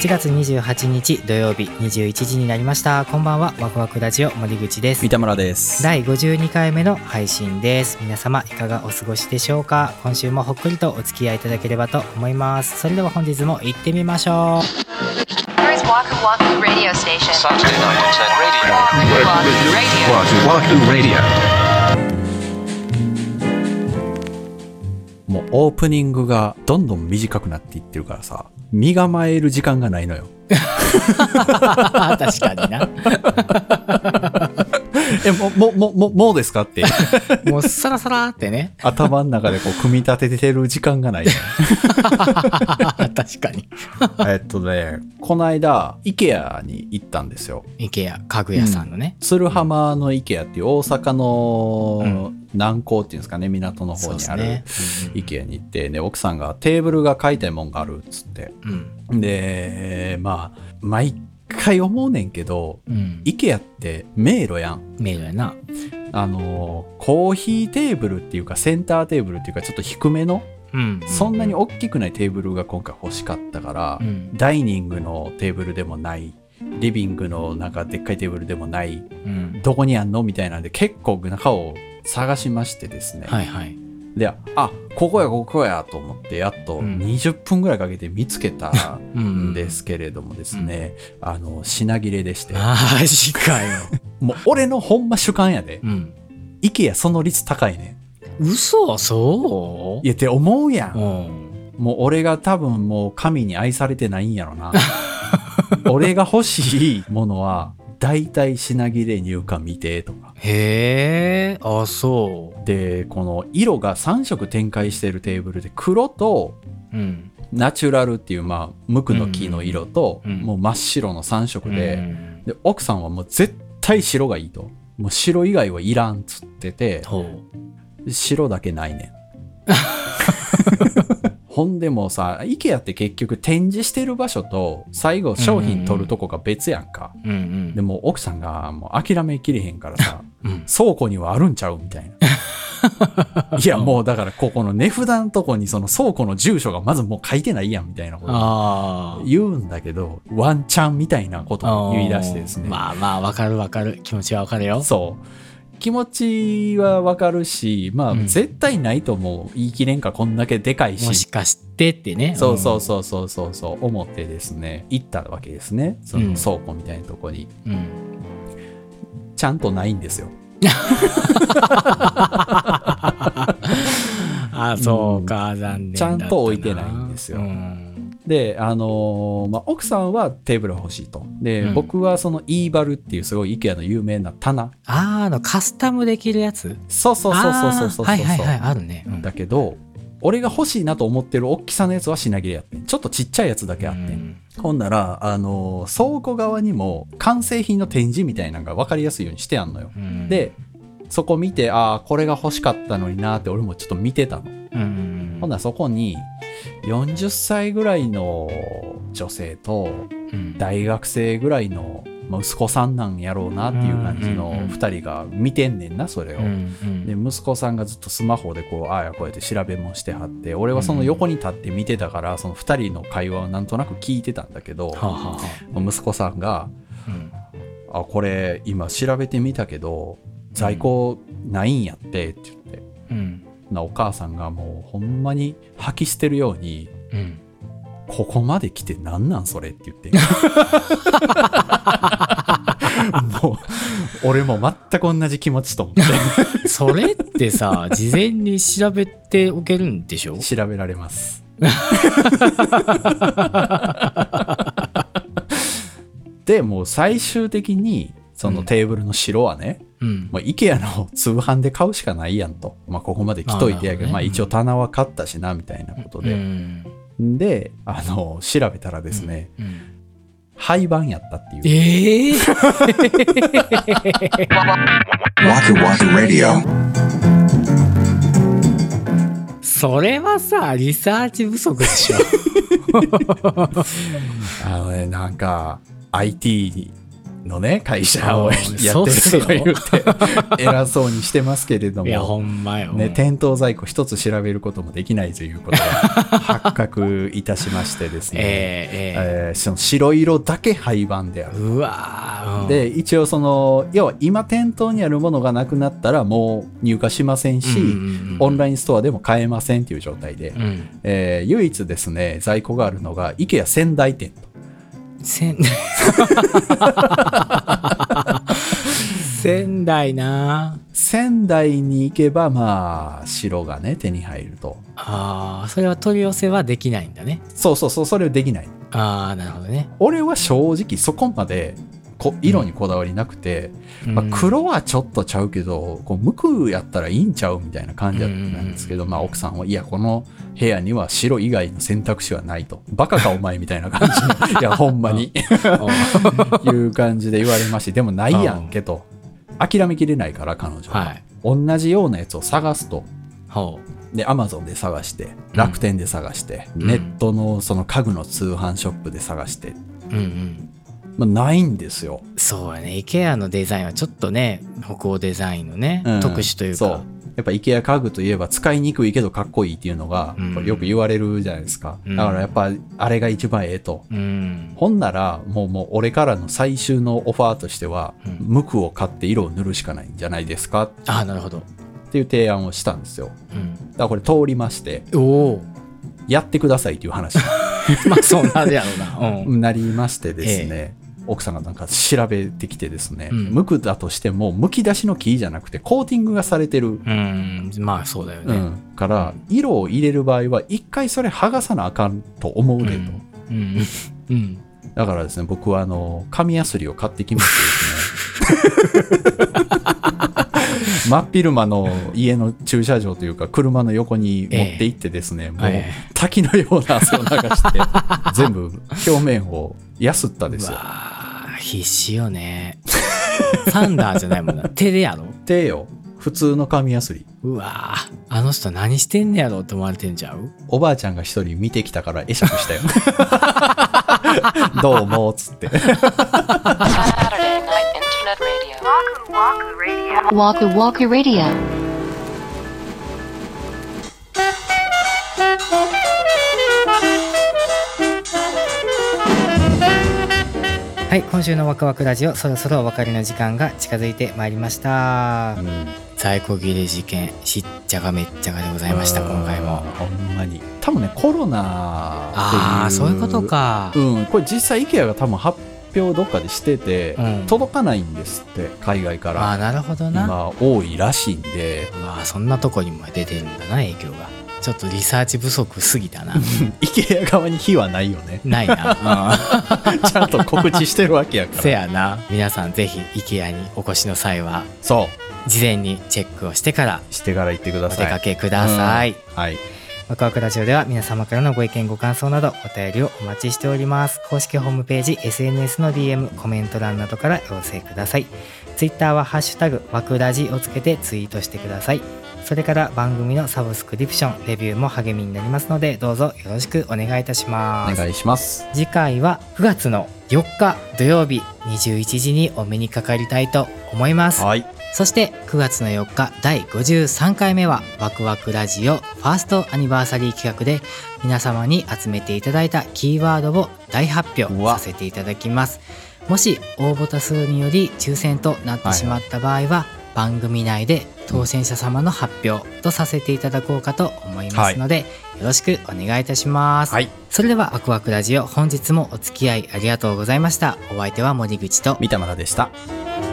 8月28日土曜日21時になりましたこんばんはワクワクラジオ森口です三田村です。第52回目の配信です皆様いかがお過ごしでしょうか？今週もほっくりとお付き合いいただければと思いますそれでは本日も行ってみましょう Here's Waku Waku Radio Station. Saturday Night at Radio. Waku Waku Radio. Wahoo Wahoo Radio. オープニングがどんどん短くなっていってるからさ、身構える時間がないのよ。確かにな え、もう、もう、もう、もう、もうですか？って、もうサラサラってね。頭の中でこう、組み立ててる時間がない。確かに。えっとね、この間、イケアに行ったんですよ。IKEA 家具屋さんのね、鶴浜のイケアっていう大阪のう南港っていうんですかね、港の方にあるね。イケアに行って、ね、奥さんがテーブルが買いたいもんがあるっつって。うん。で、まあ、毎回思うねんけど、うん。イケアって迷路やん。メールやな。あの、コーヒーテーブルっていうか、センターテーブルっていうか、ちょっと低めの、うん。そんなに大きくないテーブルが今回欲しかったから、うん。ダイニングのテーブルでもない、リビングのなんかでっかいテーブルでもない、うん。どこにあんのみたいなんで結構中を探しましてですね。はいはいで、あ、ここやここやと思って、やっとうん20分ぐらいかけて見つけたうんんですけれどもですね、あの、品切れでして、マジかよ もう俺のほんま主観やで。うんイケアその率高いね。嘘そう？いやって思うや。うんんもう俺が多分もう神に愛されてないんやろな。俺が欲しいものは、大体品切れ入荷見てとか。へえあそで、この色が3色展開してるテーブルで黒とううん。ナチュラルっていうまあ無垢の木の色と、うん。もう真っ白の3色で、うん。で、奥さんはもう絶対白がいいと。もう白以外はいらんっつってて、白だけないねん。ほんでもうさ、イケアって結局展示してる場所と最後商品取るとこが別やんか。うんうんでもう奥さんがもう諦めきれへんからさ、うん倉庫にはあるんちゃうみたいな。いやもうだからここの値札のとこにその倉庫の住所がまずもう書いてないやんみたいなこと言うんだけど、ワンチャンみたいなことを言い出してですね。まあまあわかるわかる気持ちはわかるよそう。気持ちはわかるし、まあ、うん絶対ないと思う。言い切れんかこんだけでかいし。もしかしてってねそうそうそうそうそうそう思ってですね、行ったわけですね。その倉庫みたいなとこに。うん、うんちゃんとないんですよ。あそうか、残念ちゃんと置いてないんですようんで、あのーまあ、奥さんはテーブルが欲しいと。で、うん僕はそのイーバルっていうすごい IKEA の有名な棚。あーあのカスタムできるやつ？そうそうそうそうそうそうはいはいはいあるね、うんだけど、俺が欲しいなと思ってる大きさのやつは品切れやってん。ちょっとちっちゃいやつだけあってん。うんほんなら、あのー倉庫側にも完成品の展示みたいなのが分かりやすいようにしてあんのよ。うんで、そこ見て、ああ、これが欲しかったのになーって俺もちょっと見てたの。うんほんならそこに、40歳ぐらいの女性と、うん。大学生ぐらいの、まあ息子さんなんやろうなっていう感じのうんうんうん。2人が見てんねんな、それを。で、息子さんがずっとスマホでこう、ああやこうやって調べもしてはって、俺はその横に立って見てたから、その2人の会話をなんとなく聞いてたんだけど、息子さんが、あこれ今調べてみたけど、在庫ないんやってって言って、うんなお母さんがもうほんまに吐き捨てるように、うんここまで来てなんなんそれって言って。もう、俺も全く同じ気持ちと思っ それってさ事前に調べておけるんでしょ？て調べられます。で、もう最終的に、そのテーブルの白はね、うんもう IKEA の通販で買うしかないやんと。まあここまで来といてやけど、ねまあ一応棚は買ったしな、みたいなことうで。んで、あの、調べたらですね、うん廃盤やったっていう。ええ Waku Waku Radio. それはさリサーチ不足でしょ あのね、なんか、IT のね、会社をうん。やってるとか言って、偉そうにしてますけれどいやほも、んまよ、ね、店頭在庫一つ調べることもできないということが 発覚いたしましてですね、えーええ。ーその白色だけ廃盤である。ーうわー、うん、で、一応その、要は今店頭にあるものがなくなったらもう入荷しませんし、オンラインストアでも買えませんっていう状態で、うん。えー唯一ですね、在庫があるのが IKEA 仙台店と。仙仙台な。仙台に行けばまあ白がね手に入ると。あーそれは取り寄せはできないんだね。そうそうそうそれできない。ああなるほどね、俺は正直そこまでこ色にこだわりなくて、まあ、うん黒はちょっとちゃうけどこう無垢やったらいいんちゃうみたいな感じだったんですけど、まあ、奥さんはいやこの部屋には白以外の選択肢はないと。バカかお前みたいな感じの いやほんまに。いう感じで言われましてでもないやんけと。諦めきれないから彼女は、はい。同じようなやつを探すと。ほで、アマゾンで探して、楽天で探して、うん。ネットのその家具の通販ショップで探して、ううんうんまあ、ないんですよ。そうやね。IKEA のデザインはちょっとね北欧デザインのね、うん。特殊というそう。か。やっぱ IKEA 家具といえば使いにくいけどかっこいいっていうのがうん。よく言われるじゃないですか。うん。だからやっぱあれが一番ええと。うん。ほんならもうもう俺からの最終のオファーとしては、うん。無垢を買って色を塗るしかないんじゃないですか？っああなるほど、ていう提案をしたんですよ。うん、だからこれ通りまして、おお。やってくださいっていう話 まあそうなるやろうな。うん。なりましてですね、奥さんがなんか調べてきてですね、うん。無垢だとしても、剥き出しの木じゃなくて、コーティングがされてる、うん。まあそうだよね、うん、から、色を入れる場合は、一回それ剥がさなあかんと思うでと。うん。うん。だからですね、僕はあの、紙やすりを買ってきましてですね、真っ昼間の家の駐車場というか、車の横に持って行ってですね、もうえ滝のような汗を流して、全部表面をやすったですよ。必死よねサンダーじゃないもんな 手でやろ？手よ、普通の紙やすり。うわああの人何してんねやろって思われてんちゃう？おばあちゃんが一人見てきたから会釈したよ。どうも、つって。Saturday Night Internet Radio. Waku Waku Radio. はい今週のワクワクラジオそろそろお別れの時間が近づいてまいりました在庫切れ事件しっちゃがめっちゃがでございました今回もほんまに。多分ね、コロナっていう。ああそういうこと。かうん、これ実際 IKEA が多分発表どっかでしてて、うん届かないんですって、海外から。ああなるほどな今多いらしいんで、うわあそんなとこにも出てるんだな影響がちょっとリサーチ不足すぎたな IKEA 側に火はないよね。ないな、ちゃんと告知してるわけやうん、から。せやな皆さんぜひ IKEA にお越しの際はそ事前にチェックをしてからう。してから行ってくだおさい。出かけください、うんはい。ワクワクラジオでは皆様からのご意見ご感想などお便りをお待ちしております。公式ホームページ、SNS の DM、コメント欄などから要請ください。Twitter はハッシュタグ、ワクラジをつけてツイートしてください。それから番組のサブスクリプション、レビューも励みになりますので、どうぞよろしくお願いいたします。お願いします。次回は9月の4日土曜日21時にお目にかかりたいと思います。はい。そして9月の4日第53回目はワクワクラジオファーストアニバーサリー企画で皆様に集めていただいたキーワードを大発表させていただきますもし応募多数により抽選となってしまった場合は、番組内で当選者様の発表とさせていただこうかと思いますので、よろしくお願いいたします、はい。それではワクワクラジオ本日もお付き合いありがとうございましたお相手は森口と三田村でした。「